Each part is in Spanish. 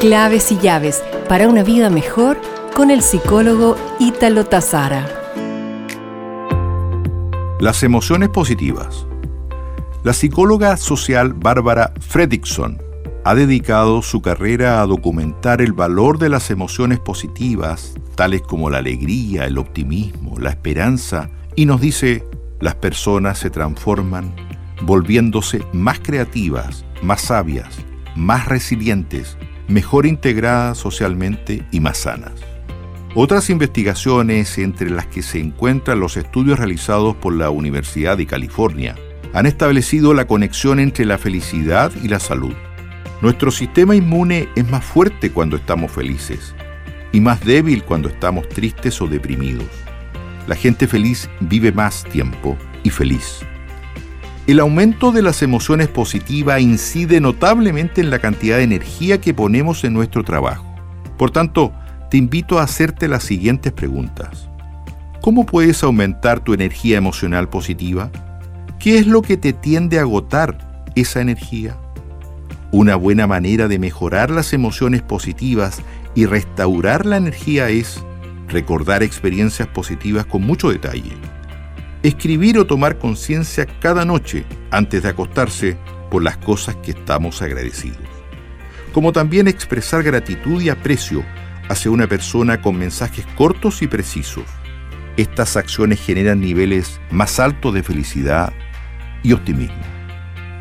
Claves y llaves para una vida mejor con el psicólogo Ítalo Tazara. Las emociones positivas. La psicóloga social Bárbara Fredrickson ha dedicado su carrera a documentar el valor de las emociones positivas, tales como la alegría, el optimismo, la esperanza, y nos dice, las personas se transforman volviéndose más creativas, más sabias, más resilientes, mejor integradas socialmente y más sanas. Otras investigaciones, entre las que se encuentran los estudios realizados por la Universidad de California, han establecido la conexión entre la felicidad y la salud. Nuestro sistema inmune es más fuerte cuando estamos felices y más débil cuando estamos tristes o deprimidos. La gente feliz vive más tiempo y feliz. El aumento de las emociones positivas incide notablemente en la cantidad de energía que ponemos en nuestro trabajo. Por tanto, te invito a hacerte las siguientes preguntas. ¿Cómo puedes aumentar tu energía emocional positiva? ¿Qué es lo que te tiende a agotar esa energía? Una buena manera de mejorar las emociones positivas y restaurar la energía es recordar experiencias positivas con mucho detalle escribir o tomar conciencia cada noche antes de acostarse por las cosas que estamos agradecidos, como también expresar gratitud y aprecio hacia una persona con mensajes cortos y precisos. Estas acciones generan niveles más altos de felicidad y optimismo.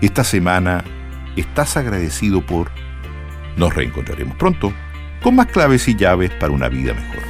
Esta semana estás agradecido por... Nos reencontraremos pronto con más claves y llaves para una vida mejor.